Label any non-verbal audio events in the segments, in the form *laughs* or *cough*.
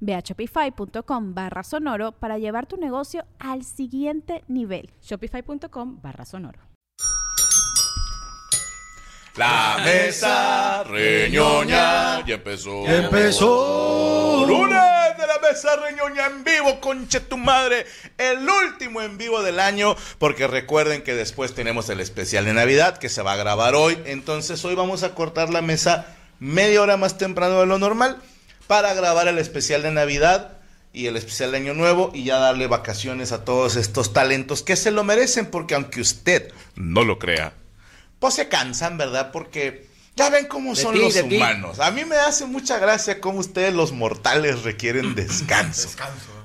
Ve a shopify.com barra sonoro para llevar tu negocio al siguiente nivel. Shopify.com barra sonoro. La mesa reñoña ya empezó. Ya empezó. Lunes de la mesa reñoña en vivo, conche tu madre. El último en vivo del año. Porque recuerden que después tenemos el especial de Navidad que se va a grabar hoy. Entonces hoy vamos a cortar la mesa media hora más temprano de lo normal para grabar el especial de Navidad y el especial de Año Nuevo y ya darle vacaciones a todos estos talentos que se lo merecen porque aunque usted no lo crea, pues se cansan, ¿verdad? Porque ya ven cómo De son ti, los humanos. A mí me hace mucha gracia cómo ustedes los mortales requieren *clears throat* descanso.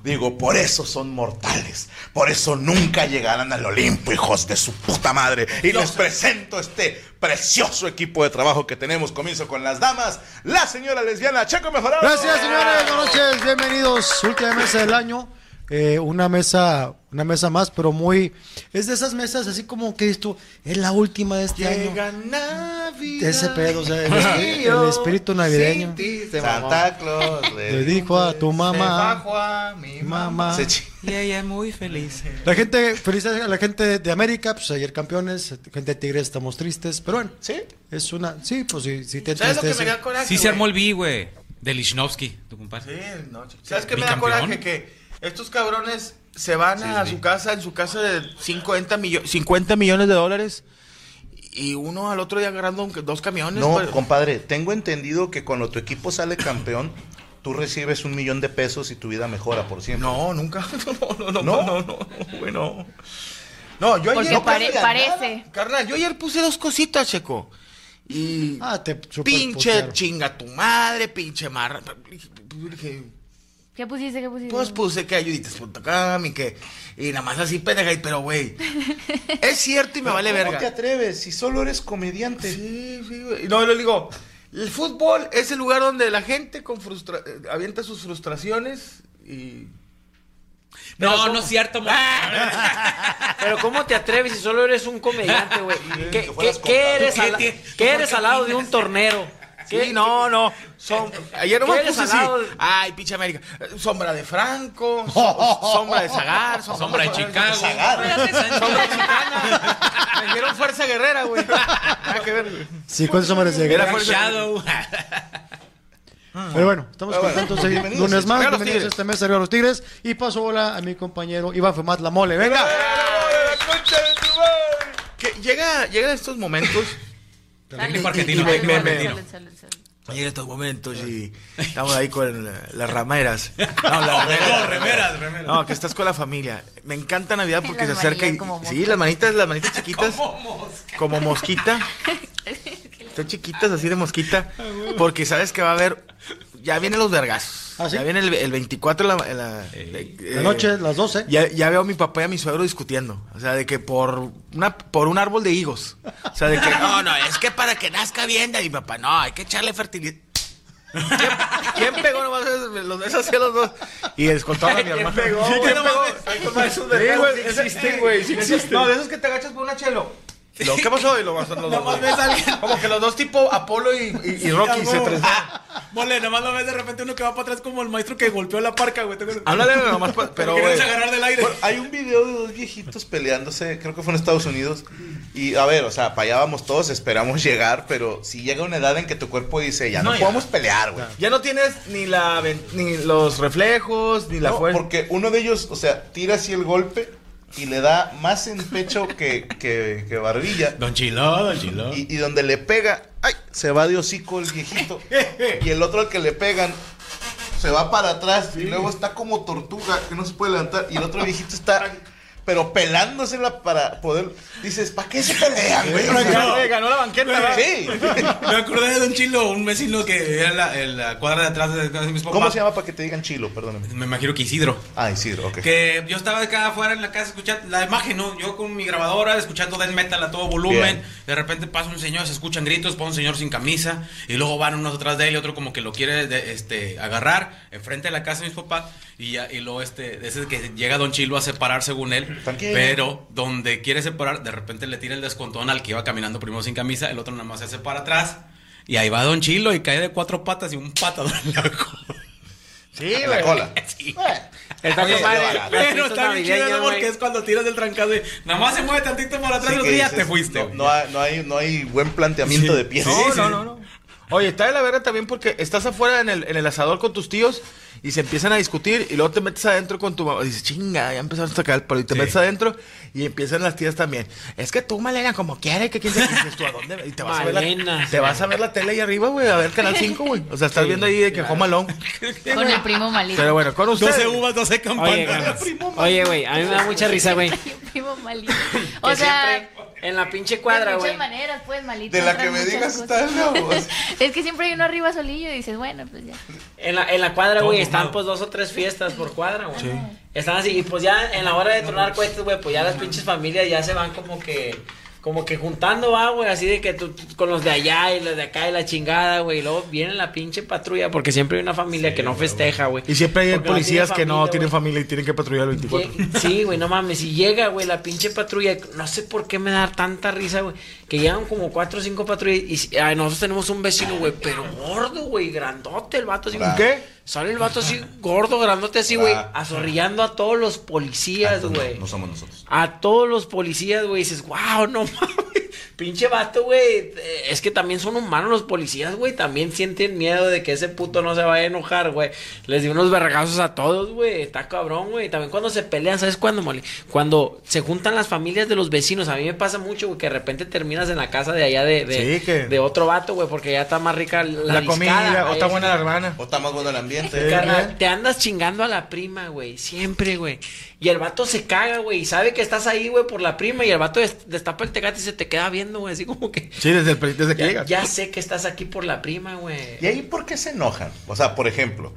Digo, por eso son mortales. Por eso nunca llegarán al Olimpo, hijos de su puta madre. Y les presento este precioso equipo de trabajo que tenemos. Comienzo con las damas. La señora lesbiana Checo Mejorado. Gracias, señores. Buenas noches. Bienvenidos. Última mesa del año. Eh, una mesa, una mesa más, pero muy. Es de esas mesas así como que esto es la última de este año. Llega Navidad. Ese pedo, o sea, el, *laughs* espíritu- el espíritu navideño. Santa Claus Le dijo a tu mamá, a mi mamá. Se Y ella es muy feliz. La gente, felicidades a la gente de América, pues ayer campeones, gente de Tigres estamos tristes, pero bueno, ¿Sí? es una, sí, pues sí, sí te ¿Sabes lo que me da coraje? Sí se armó el B, güey. De Lichnowsky, tu compadre. Sí, no. ¿Sabes qué me da coraje? Que estos cabrones se van a sí. su casa, en su casa de 50, millo- 50 millones de dólares. Y uno al otro día agarrando dos camiones. No, güey. compadre, tengo entendido que cuando tu equipo sale campeón, tú recibes un millón de pesos y tu vida mejora por siempre. No, nunca. *laughs* No, no, no, ¿No? no, no, no, güey, no. No, yo Porque ayer. pare- carnal, parece. Carnal, yo ayer puse dos cositas, Checo. Y. Ah, te pinche chinga tu madre, pinche marra. Dije, ¿Qué pusiste? ¿Qué pusiste? Pues puse que ayuditas.com y que. Y nada más así, pendeja, y- pero güey. *laughs* es cierto y me vale ¿Cómo verga. te atreves si solo eres comediante? Sí, sí, güey. No, le digo, el fútbol es el lugar donde la gente con frustra avienta sus frustraciones y. No, no es cierto, mo- *laughs* Pero ¿cómo te atreves si solo eres un comediante, güey? ¿Qué, qué- qué eres, ¿Qué al, qué eres lado de un tornero? ¿Qué- Sí, no, no. *laughs* Ayer ¿Qué nomás eres puse así. Ay, pinche América. Sombra de Franco, *laughs* so- sombra de Zagar, so- Sombra de Chicago. sombra chicana. Me dieron fuerza guerrera, güey. Nada que ver, güey. Sí, ¿cuántos hombres de Era guerra? fuerza- Shadow. Pero bueno, estamos Pero bueno, contentos de lunes más. Bienvenidos a Tigres. esta mesa arriba los Tigres. Y paso hola a mi compañero Iván Femat La Mole. Venga. Que llega, llegan estos momentos. Técnico argentino, Y técnico argentino. Llegan estos momentos y estamos ahí con la- las rameras. *laughs* No, las remeras. remeras, remeras. No, que estás con la familia. Me encanta Navidad porque se acerca y. Sí, las manitas, las manitas chiquitas. Como mosquita. *laughs* Están chiquitas así de mosquita. Porque sabes que va a haber. Ya vienen los vergazos. ¿Ah, sí? Ya viene el, el 24 la, la, eh, La noche, las 12. Ya, ya veo a mi papá y a mi suegro discutiendo. O sea, de que por una por un árbol de higos. O sea, de que no, no, es que para que nazca bien. Y mi papá, no, hay que echarle fertilidad. ¿Quién, quién pegó nomás los ves así a los dos? Y escoltaron a mi hermano. pegó, Sí, ¿quién pegó? esos Sí, güey, existen, güey, sí existen. No, de esos que te agachas por una chelo. Luego, ¿Qué pasó? Y lo vas a los dos. ves a alguien. *laughs* Como que los dos tipo Apolo y, y, y Rocky se tres. *laughs* Mole, nomás lo ves de repente uno que va para atrás como el maestro que golpeó la parca, güey. Háblale nomás, *laughs* pero güey. agarrar del aire. Bueno, hay un video de dos viejitos peleándose, creo que fue en Estados Unidos. Y a ver, o sea, para allá vamos todos, esperamos llegar, pero si llega una edad en que tu cuerpo dice, ya no, No, ya. podemos pelear, güey. Ya no tienes ni la ni los reflejos, ni la No, fuerza. porque uno de ellos, o sea, tira así el golpe y le da más en pecho que, que, que barbilla. Don Chilo, Don Chilo. Y, y donde le pega, ¡ay! Se va de hocico el viejito. y el otro al que le pegan se va para atrás y luego está como tortuga que no se puede levantar. Y el otro viejito está, pero pelándosela para poder. Dices, ¿para qué se pelean, güey? Ganó, ganó la banqueta. Sí. *laughs* Me acordé de Don Chilo, un vecino que era en la, en la cuadra de atrás de casa de mis papás. ¿Cómo se llama para que te digan chilo? Perdóname. Me imagino que Isidro. Ah, Isidro, ok. Que yo estaba acá afuera en la casa escuchando la imagen, ¿no? Yo con mi grabadora escuchando death metal a todo volumen. Bien. De repente pasa un señor, se escuchan gritos, pasa un señor sin camisa. Y luego van unos atrás de él y otro como que lo quiere de- este, agarrar enfrente de la casa de mis papás. Y, ya, y luego este, ese es que llega Don Chilo a separar según él. Tranquilo. Pero donde quiere separar, de repente le tira el descontón al que iba caminando primero sin camisa. El otro nada más se hace para atrás. Y ahí va Don Chilo y cae de cuatro patas y un patadón en la cola. Sí, En la cola. Sí. Está Oye, con madre. pero está bien chido porque es cuando tiras del trancazo y nada más se mueve tantito para atrás Sí, los que días, dices, te fuiste. No, güey. no hay, no, hay, no hay buen planteamiento de pies. No, no, no, no. Oye, está de la verga también porque estás afuera en el, en el asador con tus tíos y se empiezan a discutir y luego te metes adentro con tu mamá. Y dices, chinga, ya empezaron a sacar el palo y te Sí. metes adentro y empiezan las tías también. Es que tú, Malena, como quiere, que quién dices tú, ¿a dónde? Y te vas, a ver, Malena. la, te vas a ver la tele ahí arriba, güey, a ver Canal 5, güey. O sea, estás viendo ahí de que Home Alone. *laughs* Con el primo malito. Pero bueno, con ustedes. 12 uvas, 12 Oye, campanas. *laughs* Oye, güey, a mí me da mucha risa, güey. *laughs* Un primo malito. O sea, siempre en la pinche cuadra, de güey. muchas maneras, pues, malito. De la que me digas cosas. está la voz. Es que siempre hay uno arriba solillo y dices, bueno, pues ya. En la, en la cuadra, güey, están pues dos o tres fiestas por cuadra, güey. Están así, y pues ya en la hora de tronar cohetes, güey, pues ya las pinches familias ya se van como que, como que juntando, va, güey, así de que tú, tú con los de allá y los de acá y la chingada, güey, y luego viene la pinche patrulla, porque siempre hay una familia que no festeja, güey. Y siempre hay no policías tiene que no familia, tienen güey. familia y tienen que patrullar el 24. Lle- Sí, güey, no mames. Y llega, güey, la pinche patrulla. No sé por qué me da tanta risa, güey. Que llegan como cuatro o cinco patrullas. Y si- ay, nosotros tenemos un vecino, güey, pero gordo, güey, grandote el vato así. ¿Qué? Sale el vato así, gordo, grandote así, güey, Bravo. azorrillando a todos los policías, Entonces, güey. no, no somos nosotros. A todos los policías, güey. Dices, wow, no mames. Pinche vato, güey. eh, Es que también son humanos los policías, güey. También sienten miedo de que ese puto no se vaya a enojar, güey. Les dio unos vergazos a todos, güey. Está cabrón, güey. También cuando se pelean, ¿sabes cuándo? Cuando se juntan las familias de los vecinos. A mí me pasa mucho, güey, que de repente terminas en la casa de allá de, de, Sí, que- de otro vato, güey, porque ya está más rica la, La, comida, o está buena la hermana. O está más bueno el ambiente. Carnal, te andas chingando a la prima, güey. Siempre, güey. Y el vato se caga, güey. Y sabe que estás ahí, güey, por la prima. Y el vato des- destapa el tecate y se te queda viendo, güey. Así como que. Sí, desde, el, desde que Ya, llegas. ya sé que estás aquí por la prima, güey. ¿Y ahí por qué se enojan? O sea, por ejemplo,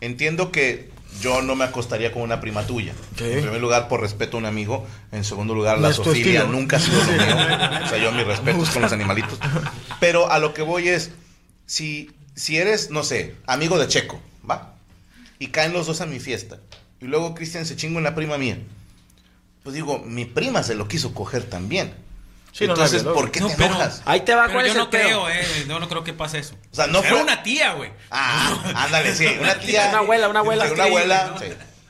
entiendo que yo no me acostaría con una prima tuya. En primer lugar, por respeto a un amigo. En segundo lugar, la estilo. nunca ha sido *laughs* lo mío. O sea, yo mis respetos con los animalitos. Pero a lo que voy es, si, si eres, no sé, amigo de Checo, ¿va? Y caen los dos a mi fiesta. Y luego Cristian se chingo en la prima mía. Pues digo, mi prima se lo quiso coger también. Sí, no, Entonces, no, no. ¿por qué No, te pero- enojas? Ahí te va, Pero ¿cuál yo no pedo? creo, eh. Yo no creo que pase eso. O sea, no Era fue- una tía, güey. Ah, *laughs* ándale, sí, una *laughs* tía. Una abuela, una abuela. Una abuela.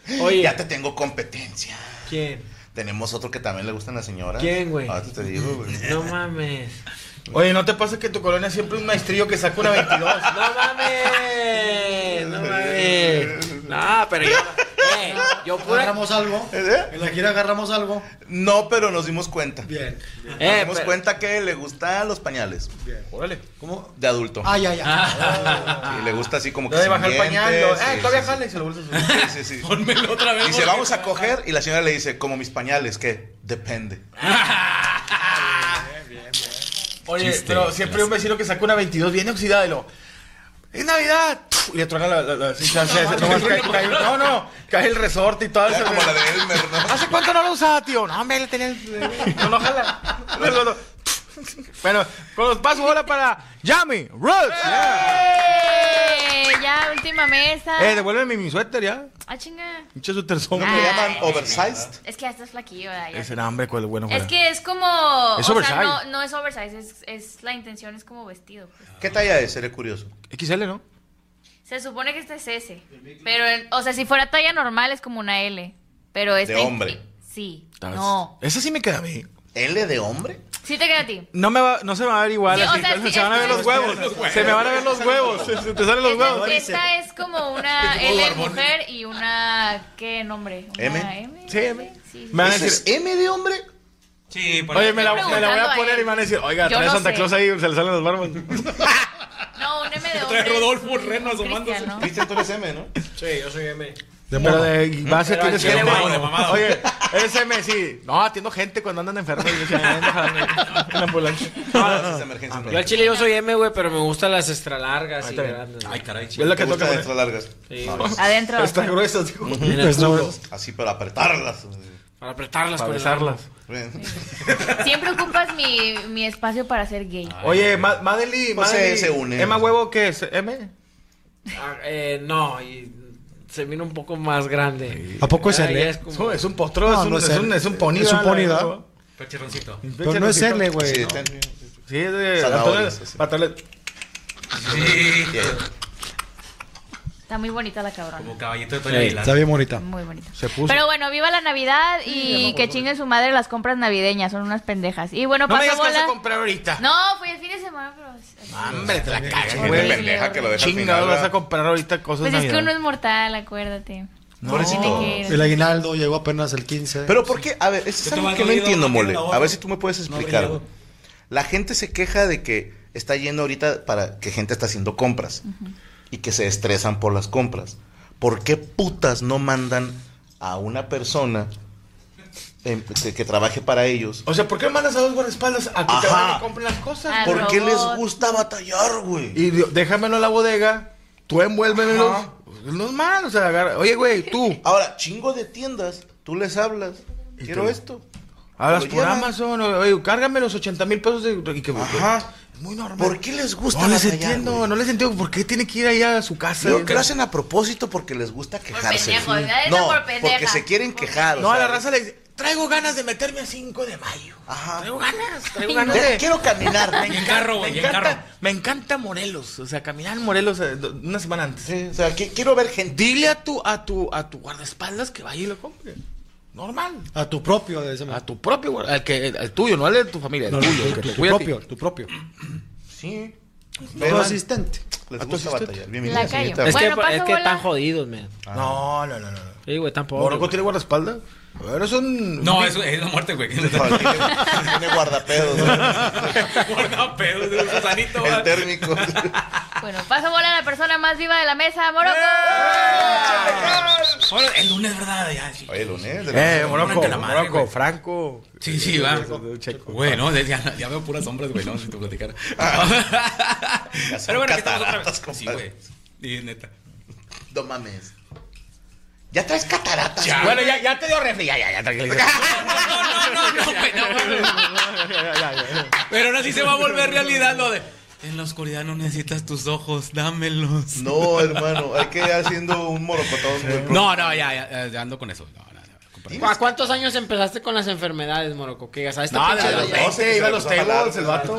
Sí. Oye. Ya te tengo competencia. ¿Quién? Tenemos otro que también le gustan las señoras. ¿Quién, güey? Ahorita te digo, güey. No mames. Oye, ¿no te pasa que tu colonia siempre es un maestrillo que saca una 22? No mames. No mames. *laughs* No, pero yo. Eh, yo pura. ¿Agarramos algo? ¿Eh? ¿En la gira agarramos algo? No, pero nos dimos cuenta. Bien. Nos Eh, dimos pero- cuenta que le gustan los pañales Órale. ¿Cómo? de adulto. Ah, ya, ya. Y le gusta así como que Debe bajar el pañal. sí, Eh, todavía jale y se lo vuelves a subir. Sí, sí, sí. *laughs* Pónmelo otra vez. Dice, porque- vamos a coger. Y la señora le dice, como mis pañales, ¿qué? Depende. *laughs* Oye, Chiste, pero siempre hay un vecino que saca una 22 bien oxidada y lo. ¡Es Navidad! Y le truena la. la, la- nomás cae- cae- no, no, cae el resorte y todo eso. como la de Elmer, ¿no? ¿Hace cuánto no lo usaba, tío? No, hombre, le tenía el. No, no, jala. No, no, no. Bueno, con los pasos, hola para Yami Roots. ¡Eh! Ya, última mesa. Eh, devuélveme mi suéter ya. Ah, chinga. Pinche suéter son. ¿No Ah. le llaman oversized? Es que ya estás flaquillo. Ya sé. era hambre, cuál bueno. Es que es como. Es o oversize. sea, no, no es oversize, es, es la intención es como vestido. pues. ¿Qué talla es? Seré curioso. XL, ¿no? Se supone que este es S. Pero, o sea, si fuera talla normal es como una L. Pero este. hombre. Sí. No. Esa sí me queda a mí. ¿L de hombre? Sí te queda a ti. No, me va, no se me va a ver igual. Sí, o se van a ver los huevos. Se me van a ver los huevos. Se, te salen los Esta, huevos. esta es como una Como L barbón. mujer y una. ¿Qué nombre? ¿Una M? M? Sí, M. Sí, Me van a ¿Eso decir, M de hombre? Sí, por oye, me la, Estoy me la voy a poner y me van a decir, oiga, trae no Santa sé. Claus ahí, se le salen las barbas. *laughs* No, un M de Trae hombre. Rodolfo es Reno asomándose. Cristian, tú eres M, ¿no? Sí, yo soy M. De Pero de base tienes mamado. Oye, eres M, sí. No, atiendo gente cuando andan enfermos. Y yo decía, "Ven, déjame en la ambulancia. *laughs* Ah, es emergencia. Yo al chile yo soy M, güey, pero me gustan las extra largas y está bien. grandes. Ay, caray, Es chido. la ¿Te que toca dentro largas? Sí, No, güey. Adentro. Está gruesa, digo. En el Está culo. bueno. Así para apretarlas. Para apretarlas Para con el besarlas. Siempre ocupas mi, mi espacio para ser gay. Oye, Ma- Madeli, Pues Madeli, se- se une. ¿Emma Huevo qué es? ¿M? Ah, eh, no, y se vino un poco más grande. ¿A poco es Ah, L? ya es como- Es un potro, No, es, un, no es, es un, es un pony. Es un. Pero no es L, güey. Sí, Sí, es de... Antonio- sí. Sí. Está muy bonita la cabrona. Como caballito de Toño Sí. Aguilar. Está bien bonita. Muy bonita. Se puso. Pero bueno, viva la Navidad y que chingue su madre las compras navideñas. Son unas pendejas. Y bueno, no me pasó digas que vas a bola. comprar ahorita. No, fue el fin de semana, pero. Hombre, te la cagas, Gente güey. pendeja que lo deja al Chingado, final, vas a comprar ahorita cosas Pues es que uno es mortal, acuérdate. Pobrecito. Tiene que- El aguinaldo llegó apenas el 15. Pero ¿por qué? A ver, eso es ¿Qué te algo que no entiendo, no mole. A ver si tú me puedes No explicar. La gente se queja de que está yendo ahorita para que gente está haciendo compras y que se estresan por las compras. ¿Por qué putas no mandan a una persona em, que, que trabaje para ellos? O sea, ¿por qué mandas a dos guardaespaldas a que te vayan y compren las cosas? Ah, ¿Por qué les gusta batallar, güey? Y déjamelo en la bodega, tú envuélvemelos. Ajá. Es normal, o sea, agarra- Oye, güey, tú, Ahora, chingo de tiendas, tú les hablas. Quiero tú- esto. hablas por. Amazon, oye, cárgame los 80 mil pesos de, y que Ajá. Muy normal. ¿Por qué les gusta No les batallar, entiendo, güey? no les entiendo. ¿Por qué tiene que ir allá a su casa? Yo que lo hacen a propósito porque les gusta quejarse. pendejo, Sí. No, por pendeja. porque se quieren quejar. o No, a la raza le dice, traigo ganas de meterme a 5 de mayo. Ajá. Traigo ganas, traigo Ay, ganas de... Quiero caminar. Me Y en encanta- carro, güey, me y en encanta, carro. me encanta Morelos, o sea, caminar en Morelos eh, una semana antes. Sí, o sea, qui- quiero ver gente. Dile a tu, a tu, a tu guardaespaldas que vaya y lo compre. Normal. A tu propio. De ese A tu propio, guarda- al que, al tuyo, no al de tu familia, el No, no, tuyo, tu, el que tu te ti. propio, tu propio. Sí. Tu Vean, asistente. les a tu gusta asistente. batallar. Señorita. Es que, es que están jodidos, man. No, no, no, no. no. Sí, güey, tampoco. ¿Morocco tiene guardaespaldas? Bueno, son... No, eso es la muerte, güey. No, tiene, tiene guardapedos. ¿no? *laughs* Guarda pedos de un gusanito, El güey. térmico. Bueno, paso bola a la persona más viva de la mesa, Morocco. Ahora, el lunes, ¿verdad? Ya, sí. Oye, lunes. de Eh, la- Morocco, Morocco, la madre, Morocco, güey. Franco. Sí, sí, va. Güey, no, ya, ya veo puras sombras, güey, no, si te platicara. Son *laughs* Pero bueno, aquí estamos otra vez. Sí, güey. Y neta. No mames. Ya traes cataratas. Ya. Bueno, ya, ya te dio refri, ya, ya, ya, tranquilo. No, no, no, güey, no. Pero ahora sí se va a volver realidad lo de. En la oscuridad no necesitas tus ojos, dámelos. No, hermano, hay que ir haciendo un morocotón. muy. No, no, ya, ya, ya ando con eso. No, no, no, compadre. ¿A cuántos años empezaste con las enfermedades, ya sabes, No, desde los ya. 20 iba a los tables, el vato.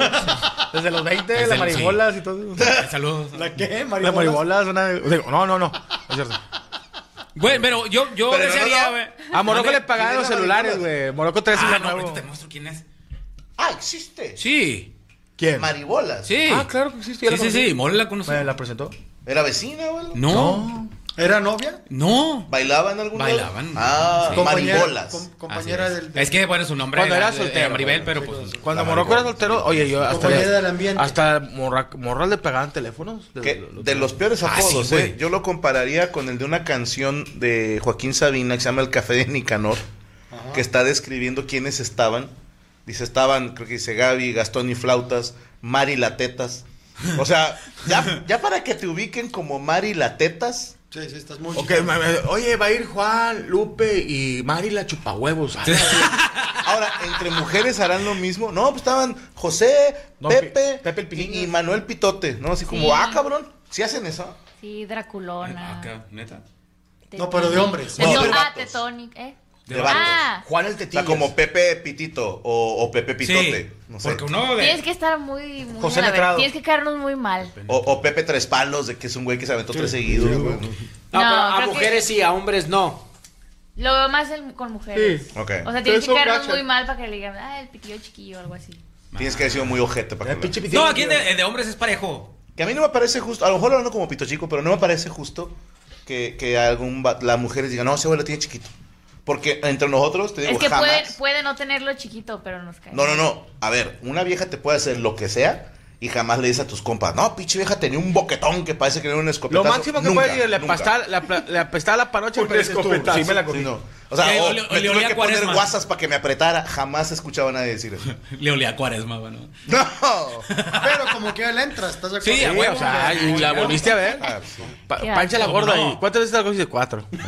Desde los 20, Desde las maribolas y todo. Saludos. ¿La qué, Las maribolas, una... digo, no, no, no. Es cierto. Güey, pero yo, yo Pero desearía, no. güey. A Morocco le pagaban ¿quién los es la celulares, güey. Morocco trae Ah, no, nuevo. te muestro quién es. Ah, existe. Sí, ¿Quién? Maribolas. sí. Ah, claro que existe. Sí, la sí, sí, Mole la conoce. ¿Me la presentó? ¿Era vecina, güey? No, ¿Era novia? no. ¿Bailaban algún lado? Bailaban. Ah, Sí. maribolas. com- compañera del, del- Es que, bueno, su nombre Cuando era era, soltero, era Maribel, pero pues... Cuando Morocco era soltero, oye, yo hasta... Compañera del ambiente. Hasta morra, morras le pegaban teléfonos. De, de los peores Ah, sí, apodos. ¿eh? Yo lo compararía con el de una canción de Joaquín Sabina que se llama El Café de Nicanor, que está describiendo quiénes estaban. Dice, estaban, creo que dice Gaby, Gastón y Flautas, Mari Latetas. O sea, ya, ya para que te ubiquen como Mari Latetas, Sí, sí, estás muy Ok, ma- ma- oye, va a ir Juan, Lupe y Mari la chupahuevos. Ah, Ahora, entre mujeres harán lo mismo. No, pues estaban José, No, Pepe, Pi- Pepe el Pilín. y, y Manuel Pitote, ¿no? Así como, Sí. ah, cabrón, si hacen eso? Sí, Draculona. Acá, neta. No, pero de hombres. No, de ah. Tetonic, ¿eh? De. Ah, Juan el O Tetillas. sea, como Pepe Pitito o, o Pepe Pitote. Sí, no sé. porque uno de... tienes que estar muy, muy José a la ver- Letrado. Tienes que caernos muy mal. O, o Pepe Tres Palos, de que es un güey que se aventó tres seguidos, güey. No, No, pero a que- mujeres sí, a hombres no. Lo veo más el- con mujeres. Sí. Ok. O sea, tienes que caernos muy mal para que le digan, ah, el pitillo chiquillo o algo así. Tienes que haber sido muy ojete para El que lo-. No, aquí de, hombres es parejo. Que a mí no me parece justo, a lo mejor hablando como pito chico, pero no me parece justo que, que algún las mujeres digan, no, ese güey lo tiene chiquito. Porque entre nosotros, te digo, Es que jamás... puede, puede no tenerlo chiquito, pero nos cae. No, no, no. A ver, una vieja te puede hacer lo que sea y jamás le dices a tus compas, no, pinche vieja tenía un boquetón que parece que era un escopetazo. Lo máximo que Nunca, puede decir, le nunca. apestaba la, le apestaba la panocha, Un tú, escopetazo. sí me la cogí. Sí, no. O sea, Le o olía- me le tuve que poner cuaresma. guasas para que me apretara. Jamás he escuchado a nadie decir eso. *laughs* Le olía a cuaresma, bueno. *laughs* No. Pero como que ya le entras, ¿estás de acuerdo? Sí, huevo. o sea, y la volviste a ver. Ah, sí. Pa- Qué Pancha la gorda No. ahí. ¿Cuántas veces la cogiste? Cuatro. *laughs*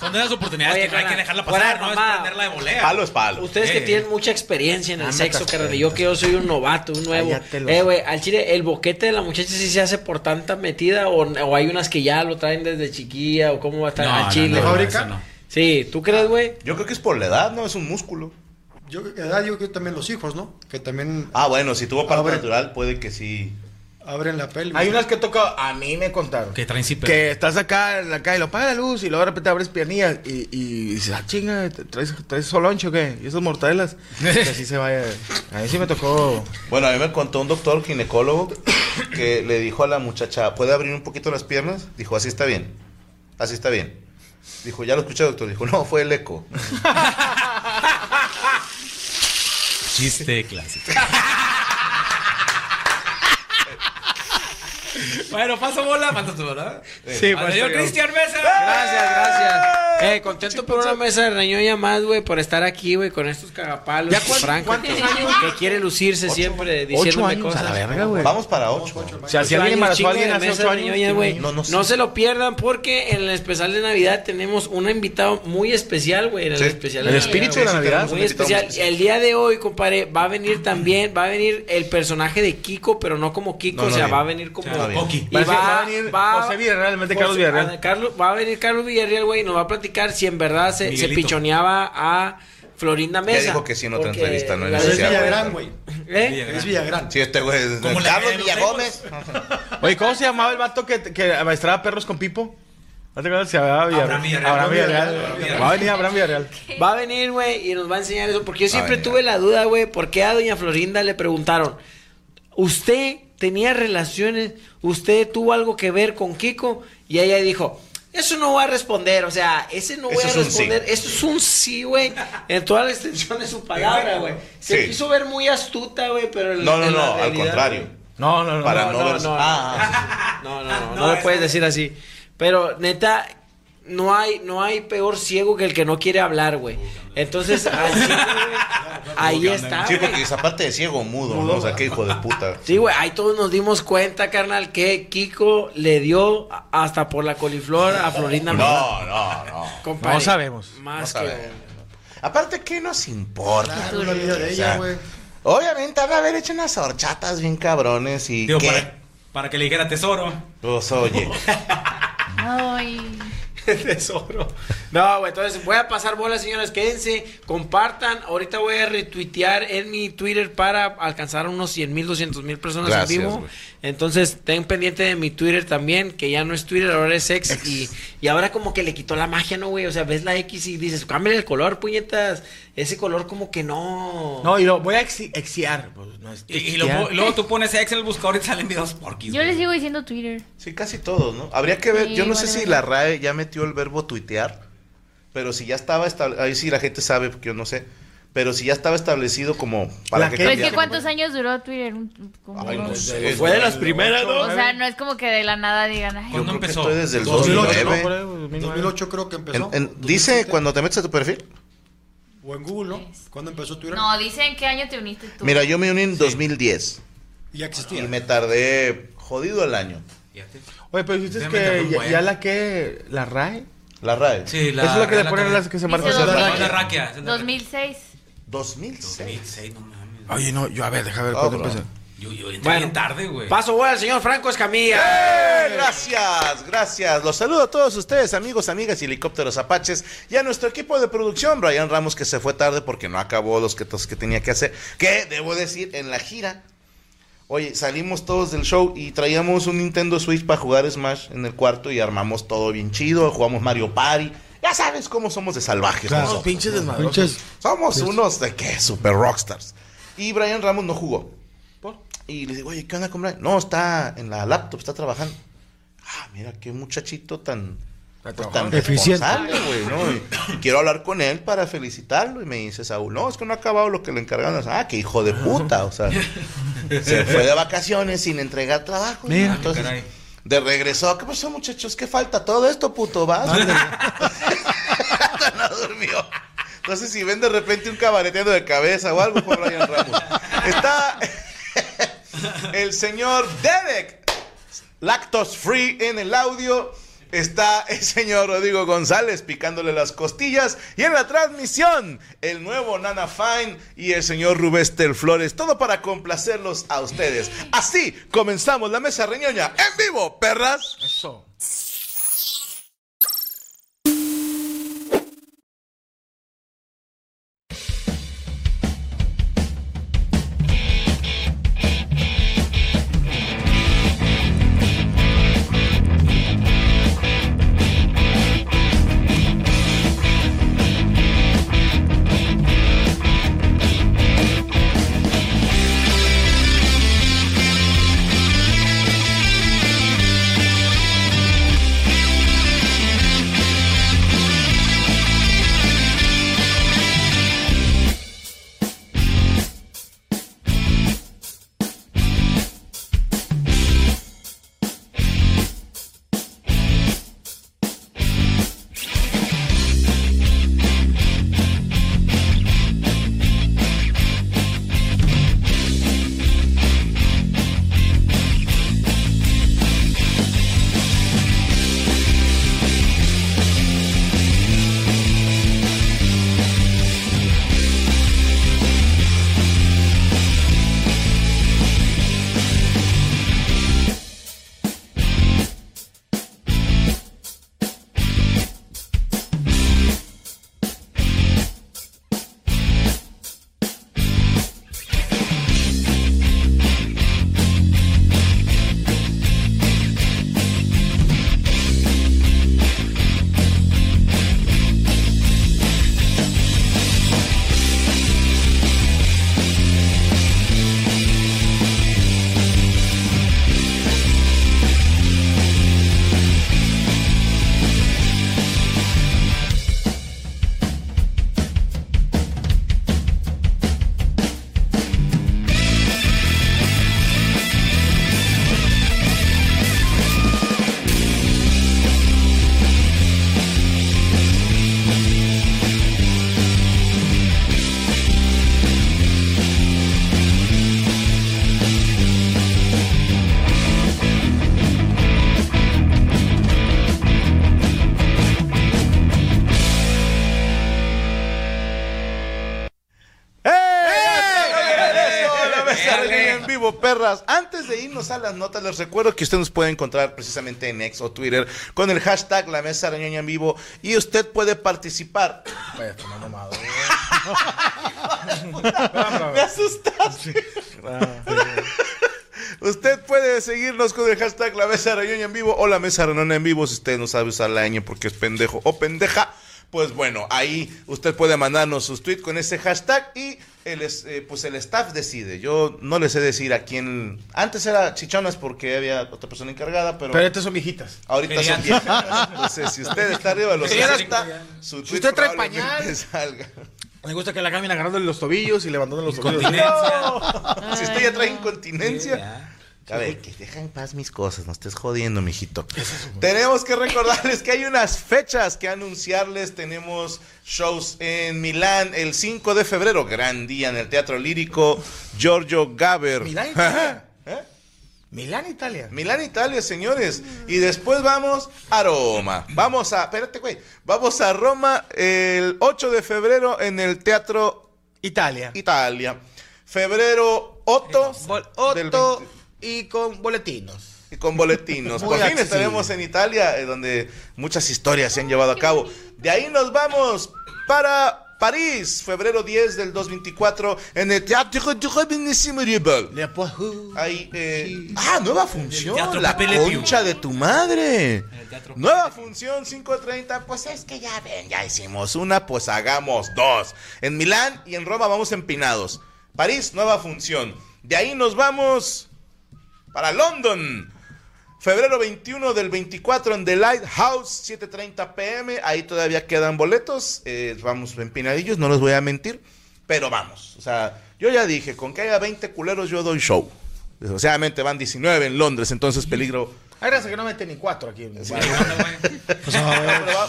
Son de las oportunidades Oye, que no hay que dejarla pasar, no es prenderla de volea. Palo es palo. Ustedes que Eh. tienen mucha experiencia en el Ah, sexo, carnal, yo que yo soy un novato, un nuevo. Eh, güey, al chile, ¿el boquete de la muchacha sí se hace por tanta metida o, o hay unas que ya lo traen desde chiquilla o cómo va a estar No, al chile? no, no. Sí, ¿tú crees, güey? Yo creo que es por la edad, ¿no? Es un músculo. Yo creo que edad, yo creo que también los hijos, ¿no? Que también Ah, bueno, si tuvo parto Abre. natural, puede que sí. Abren la pelvis. Hay unas que toca, a mí me contaron. Que traen zipper. Que estás acá en la calle, lo apaga la luz y luego de repente abres piernillas y, y dices, ah, chinga, ¿traes, traes soloncho o qué? ¿Y esas mortadelas? *laughs* que así se vaya. A mí sí me tocó. Bueno, a mí me contó un doctor ginecólogo que le dijo a la muchacha, ¿puede abrir un poquito las piernas? Dijo, así está bien. Así está bien. Dijo, ya lo escuché, doctor. Dijo, no, fue el eco. *laughs* Chiste clásico. *laughs* *laughs* bueno, paso bola, falta tú, ¿verdad? Sí, pues, señor yo. Cristian Mesa. Gracias, gracias. Eh, contento por una mesa de reñoña más, güey, por estar aquí, güey, con estos cagapalos. ¿Ya Franco, cuántos que, años? que quiere lucirse siempre Ocho diciéndome años a cosas. la verga, güey. Vamos para ocho. O sea, si Ocho alguien años, embarazó a alguien hace ocho años. reñoña, güey. No, no No, sé. se lo pierdan porque en el especial de Navidad tenemos un invitado muy especial, güey. En el Sí. especial El de espíritu Navidad, de la. Navidad. Muy especial. El día de hoy, compadre, va a venir también, va a venir el personaje de Kiko, pero no como Kiko, No, o sea, bien. va a venir como... O sea, Coqui. Y Va a va, venir va- José Villarreal, José- Carlos Villarreal. Carlos- va a venir Carlos Villarreal, güey, y nos va a platicar si en verdad se, pichoneaba a Florinda Mesa. dijo que sí en otra entrevista, no la Es Villagrán, güey. ¿Eh? Es Villagrán. Sí, este güey es Como la Carlos Villagómez. *laughs* Oye, ¿cómo se llamaba el vato que, que maestraba perros con Pipo? ¿No te acuerdas? Se llamaba Villarreal. Abraham Villarreal. Va a venir Abraham Villarreal. Va a venir, güey, y nos va a enseñar eso. Porque yo siempre tuve la duda, güey, ¿por qué a doña Florinda le preguntaron, ¿usted tenía relaciones? ¿Usted tuvo algo que ver con Kiko? Y ella dijo, eso no voy a responder, o sea, ese no voy Eso a es responder. sí. Eso es un sí, güey, en toda la extensión de su palabra, güey. Se Sí. quiso ver muy astuta, güey, pero... en- No, no, en la no, al realidad, contrario. güey, No, no, no. Para no, no, no, ver. no, Ah, No, no, no, no, *laughs* No, le eso puedes no. decir así. Pero neta, no hay, no hay peor ciego que el que no quiere hablar, güey. Entonces, *laughs* ciego, güey, ahí está. sí, porque es aparte de ciego, mudo, ¿no? O sea, qué hijo de puta. Sí, güey, ahí todos nos dimos cuenta, carnal, que Kiko le dio hasta por la coliflor a Florinda Mesa. No, no, no. Compadre, No sabemos. Más No que... sabemos. Aparte, ¿qué nos importa? Claro, la vida de ella, güey. Obviamente, ha de haber hecho unas horchatas bien cabrones y. Digo, ¿qué? para, para que le dijera tesoro. Pues, oye. Ay. *laughs* tesoro. No, güey, entonces voy a pasar bolas, señores. Quédense, compartan. Ahorita voy a retuitear en mi Twitter para alcanzar unos 100 mil, 200 mil personas Gracias, en vivo. Entonces, ten pendiente de mi Twitter también, que ya no es Twitter, ahora es X. Y, y ahora como que le quitó la magia, ¿no, güey? O sea, ves la X y dices, cámbiale el color, puñetas. Ese color como que no. No, y lo voy a exi- exciar. Pues, no es Y, y lo- exciar. luego tú pones X en el buscador y salen videos porquis. Yo güey. les sigo diciendo Twitter. Sí, casi todos, ¿no? Habría que ver, Sí, yo no sé si la RAE ya metió el verbo tuitear, pero si ya estaba establecido, ahí sí la gente sabe, porque yo no sé, pero si ya estaba establecido como para La que que- Pues que cambiara. cuántos años duró Twitter. Como Ay, no sé. Fue de las primeras, ¿no? O sea, no es como que de la nada digan, ay, Yo ¿Cuándo que empezó? estoy desde el 2008, 2009. No, por ahí, 2009. 2008 creo que empezó. En- en- dice 2007. cuando te metes a tu perfil. O en Google, ¿no? ¿Cuándo empezó Twitter? No, dicen qué año te uniste tú. Mira, yo me uní en 2010 Y ya y existía. me tardé jodido el año. Oye, pero Déjame meterle que ya, ya la que. La RAE. La RAE. Sí, la. Eso es lo que le la- ponen la- las que se Dice marcan. dos La la raquia, esa es la 2006. 2006. 2006, no mames. Oye, no, yo a ver, déjame ver Ah, cuándo empezó. Yo, yo entré Bueno, bien tarde, güey. Paso bola al señor Franco Escamilla. ¡Eh! Gracias, gracias. Los saludo a todos ustedes, amigos, amigas y helicópteros apaches. Y a nuestro equipo de producción, Brian Ramos, que se fue tarde porque no acabó los que, que tenía que hacer. Que, debo decir, en la gira. Oye, salimos todos del show y traíamos un Nintendo Switch para jugar Smash en el cuarto y armamos todo bien chido. Jugamos Mario Party. Ya sabes cómo somos de salvajes Claro. nosotros. pinches desmadrosos. Pinches. Somos unos de qué, super rockstars. Y Brian Ramos no jugó. Y le digo, oye, ¿qué onda con Brian? No, está en la laptop, está trabajando. Ah, mira, qué muchachito tan, pues, tan Eficiente. ¿no? Y, y quiero hablar con él para felicitarlo. Y me dice Saúl, no, es que no ha acabado lo que le encargaron. Ah, qué hijo de puta, o sea, se fue de vacaciones sin entregar trabajo. ¿no? Mira. Entonces, Caray. de regreso, ¿qué pasó, muchachos? ¿Qué falta? Todo esto, puto, vas. *laughs* no durmió. Sé si ven de repente un cabareteando de cabeza o algo por Ryan Ramos. Está el señor Derek, lactose free en el audio. Está el señor Rodrigo González picándole las costillas. Y en la transmisión, el nuevo Nana Fine y el señor Rubester Flores. Todo para complacerlos a ustedes. Así comenzamos la mesa reñoña en vivo, perras. Eso. Vivo, perras. Antes de irnos a las notas, les recuerdo que usted nos puede encontrar precisamente en X o Twitter con el hashtag La Mesa Reñoña en Vivo y usted puede participar. Vaya, *laughs* Me asustaste. Usted puede seguirnos con el hashtag La Mesa Reñoña en Vivo o La Mesa Reñoña en Vivo si usted no sabe usar la ñ porque es pendejo o pendeja. Pues bueno, ahí usted puede mandarnos sus tweets con ese hashtag y el, eh, pues el staff decide. Yo no le sé decir a quién. Antes era chichonas porque había otra persona encargada, pero, Pero estas son viejitas. ahorita son viejas. Entonces, si usted está arriba de los Señora, 60, su tweet usted trae pañal. salga. Me gusta que la cambien agarrándole los tobillos y levantándole los tobillos. Incontinencia. *laughs* Si usted ya trae incontinencia. Ya. A ver, que deja en paz mis cosas, no estés jodiendo, mijito. Tenemos que recordarles que hay unas fechas que anunciarles. Tenemos shows en Milán el 5 de febrero, gran día en el Teatro Lírico, Giorgio Gaber. Milán, Italia. *laughs* ¿Eh? Milán, Italia. Milán, Italia, señores. Y después vamos a Roma. Vamos a, espérate, güey. Vamos a Roma el 8 de febrero en el Teatro Italia. Italia. Febrero 8 Bol- del Otto 20 y con boletinos. y con boletinos. *laughs* Por fin estaremos en Italia, eh, donde muchas historias se han llevado a cabo. De ahí nos vamos para París, febrero 10 del 2024, en el Teatro du Rebel. Ahí, eh, ah, nueva función, la concha de tu madre. Nueva función 5.30, pues es que ya ven, ya hicimos una, pues hagamos dos. En Milán y en Roma vamos empinados. París, nueva función. De ahí nos vamos para London. Febrero 21 del 24 en The Lighthouse, 7.30 pm. Ahí todavía quedan boletos. Eh, vamos empinadillos, no les voy a mentir. Pero vamos. O sea, yo ya dije, con que haya 20 culeros yo doy show. Desgraciadamente van 19 en Londres, entonces peligro Hay raza que no mete ni cuatro aquí. en- *laughs* Pues,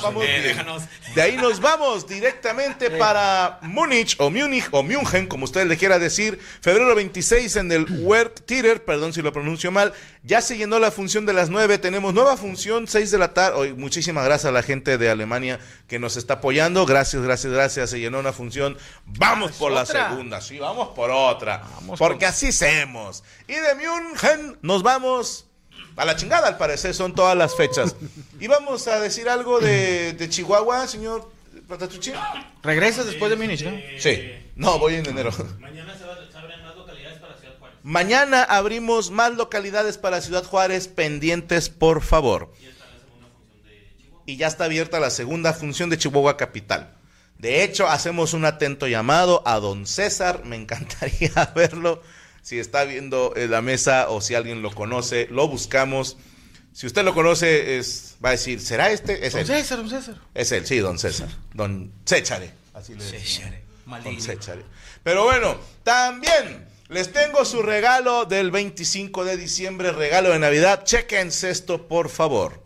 vamos Eh, déjanos. De ahí nos vamos directamente para Múnich o Múnich o München, como usted le quiera decir. Febrero 26 en el Werk Theater, perdón si lo pronuncio mal. Ya se llenó la función de las 9. Tenemos nueva función, 6 de la tarde. Hoy, muchísimas gracias a la gente de Alemania que nos está apoyando. Gracias, gracias, gracias. Se llenó una función. Vamos por la otra. segunda. Sí, vamos por otra. Vamos porque por- así hacemos. Y de München nos vamos a la chingada, al parecer, son todas las fechas. *laughs* Y vamos a decir algo de, de Chihuahua, señor Patatucci. Regresas después de Múnich, ¿no? Sí. No, voy en enero. Mañana abrimos más localidades para Ciudad Juárez, pendientes, por favor. Y ya está abierta la segunda función de Chihuahua Capital. De hecho, hacemos un atento llamado a don César. Me encantaría *laughs* verlo. Si está viendo eh, la mesa o si alguien lo conoce, lo buscamos. Si usted lo conoce, es, va a decir, ¿será este? Es Don él. César, don César. Es él, sí, don César. Don Céchare. Así le decimos. Céchare, Don. Céchare. Pero bueno, también les tengo su regalo del 25 de diciembre, regalo de Navidad. Chequense esto, por favor.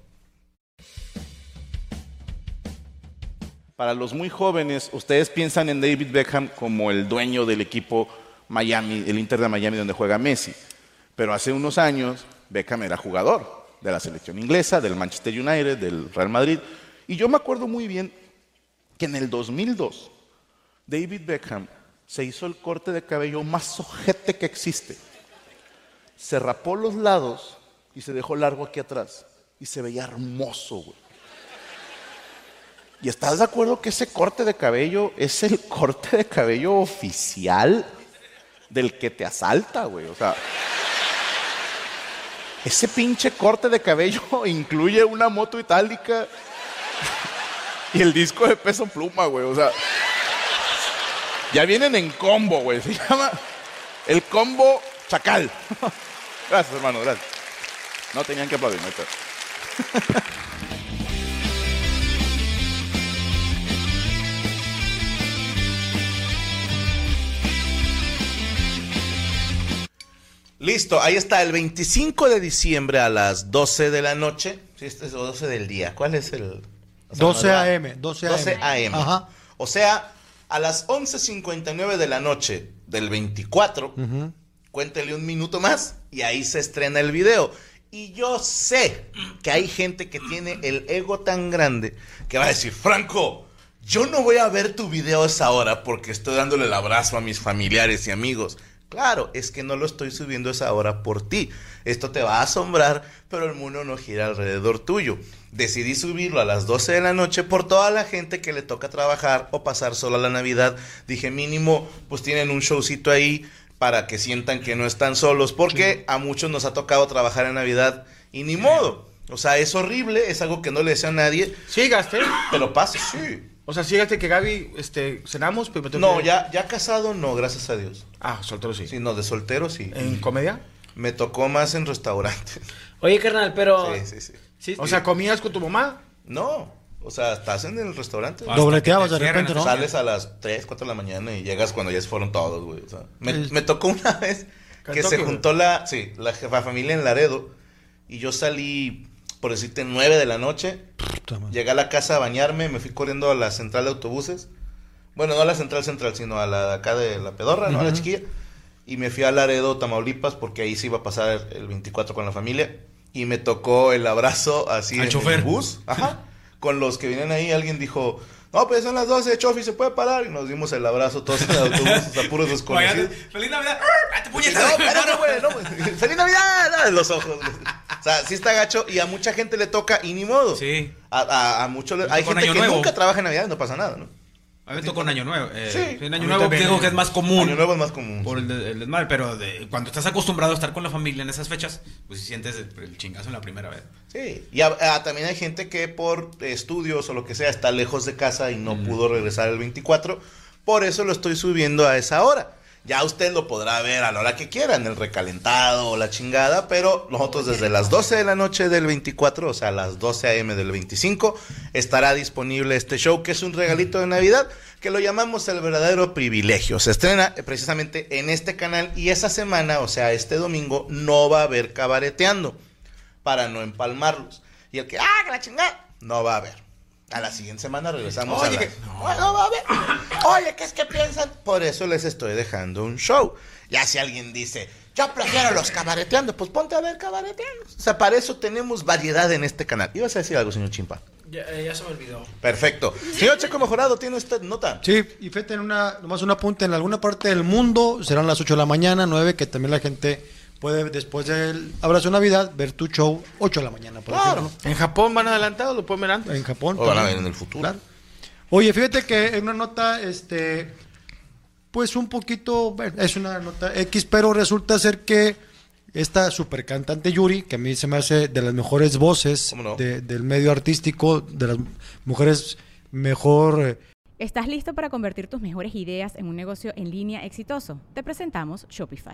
Para los muy jóvenes, ustedes piensan en David Beckham como el dueño del equipo Miami, el Inter de Miami donde juega Messi. Pero hace unos años Beckham era jugador de la selección inglesa, del Manchester United, del Real Madrid. Y yo me acuerdo muy bien que en el 2002 David Beckham se hizo el corte de cabello más ojete que existe. Se rapó los lados y se dejó largo aquí atrás. Y se veía hermoso. ¿Y estás de acuerdo que ese corte de cabello es el corte de cabello oficial del que te asalta, güey? O sea, ese pinche corte de cabello *laughs* incluye una moto itálica *laughs* y el disco de peso pluma, güey. O sea, ya vienen en combo, güey. Se *laughs* llama el combo chacal. Gracias, hermano, gracias. No tenían que aplaudirme, pero. Listo, ahí está, el 25 de diciembre a las 12 de la noche. Sí, este es 12 del día. ¿Cuál es el? o sea, 12 madrugada. AM, 12 AM. 12 AM. Ajá. O sea, a las 11.59 de la noche del 24, cuéntele un minuto más y ahí se estrena el video. Y yo sé que hay gente que tiene el ego tan grande que va a decir, Franco, yo no voy a ver tu video a esa hora porque estoy dándole el abrazo a mis familiares y amigos. Claro, es que no lo estoy subiendo esa hora por ti. Esto te va a asombrar, pero el mundo no gira alrededor tuyo. Decidí subirlo a las 12 de la noche por toda la gente que le toca trabajar o pasar sola la Navidad. Dije, mínimo, pues tienen un showcito ahí para que sientan que no están solos, porque a muchos nos ha tocado trabajar en Navidad y ni modo. O sea, es horrible, es algo que no le deseo a nadie, Sí, gasté. pero pasa, sí. O sea, sí, gasté que Gaby, este, cenamos, pero me tengo No, que- ya, ya casado, no, gracias a Dios. Ah, soltero sí. Sí, no, de soltero sí. ¿En comedia? Me tocó más en restaurantes. *laughs* Oye, carnal, pero. Sí, sí, sí. Sí, O sea, ¿comías con tu mamá? No, o sea, estás en el restaurante. Dobleteabas de repente, ¿no? Sales a las 3, 4 de la mañana y llegas cuando ya se fueron todos, güey. O sea, me, tocó una vez que Kentucky, se güey. juntó la, sí, la jefa familia en Laredo y yo salí, por decirte, 9 de la noche. Llegué a la casa a bañarme, me fui corriendo a la central de autobuses. Bueno, no a la central central, sino a la de acá de la pedorra, ¿no? A la chiquilla. Y me fui a Laredo, Tamaulipas, porque ahí se iba a pasar el 24 con la familia. Y me tocó el abrazo así Al en chofer. el bus. Ajá. Con los que vienen ahí, alguien dijo, no, pues son las 12, Chofi, ¿se puede parar? Y nos dimos el abrazo todos en el autobús, a puros *laughs* desconocidos. ¡Feliz Navidad! ¡Ah, te No, puñetas! espérate, güey, no, pues, *laughs* ¡Feliz Navidad! Ah, los ojos. O sea, sí está gacho y a mucha gente le toca y ni modo. Sí. A, a, a muchos le- Hay gente Año que Nuevo. nunca trabaja en Navidad y no pasa nada, ¿no? A mí me tocó un año nuevo. eh, Sí. en año nuevo también. creo que es más común. Año Nuevo es más común. Por el, de- el desmadre, pero de- cuando estás acostumbrado a estar con la familia en esas fechas, pues si sientes el, el chingazo en la primera vez. Sí, y a- a- también hay gente que por estudios o lo que sea está lejos de casa y no pudo regresar el 24. Por eso lo estoy subiendo a esa hora. Ya usted lo podrá ver a la hora que quiera, en el recalentado o la chingada, pero nosotros desde las 12 de la noche del 24, o sea, las 12 a.m. del 25, estará disponible este show que es un regalito de Navidad que lo llamamos el verdadero privilegio. Se estrena eh, precisamente en este canal y esa semana, o sea, este domingo, no va a haber cabareteando para no empalmarlos. Y el que, ah, que la chingada, no va a haber. A la siguiente semana regresamos Oye, a la... que- no, no. Oye, ¿qué es que piensan? Por eso les estoy dejando un show. Ya si alguien dice, yo prefiero los cabareteando, pues ponte a ver cabareteando. O sea, para eso tenemos variedad en este canal. ¿Ibas a decir algo, señor Chimpa? Ya, eh, ya se me olvidó. Perfecto. Señor Checo Mejorado, ¿tiene usted nota? Sí, y fíjate, en una, nomás un apunte, en alguna parte del mundo serán las 8 de la mañana, 9, que también la gente puede, después del abrazo de Navidad, ver tu show 8 de la mañana, por Claro. ejemplo. En Japón van adelantados, lo pueden ver antes. En Japón. O van a ver en el futuro. Claro. Oye, fíjate que en una nota, este, pues un poquito, bueno, es una nota X, pero resulta ser que esta super cantante Yuri, que a mí se me hace de las mejores voces ¿Cómo no? de- del medio artístico, de las mujeres mejor... eh, ¿Estás listo para convertir tus mejores ideas en un negocio en línea exitoso? Te presentamos Shopify.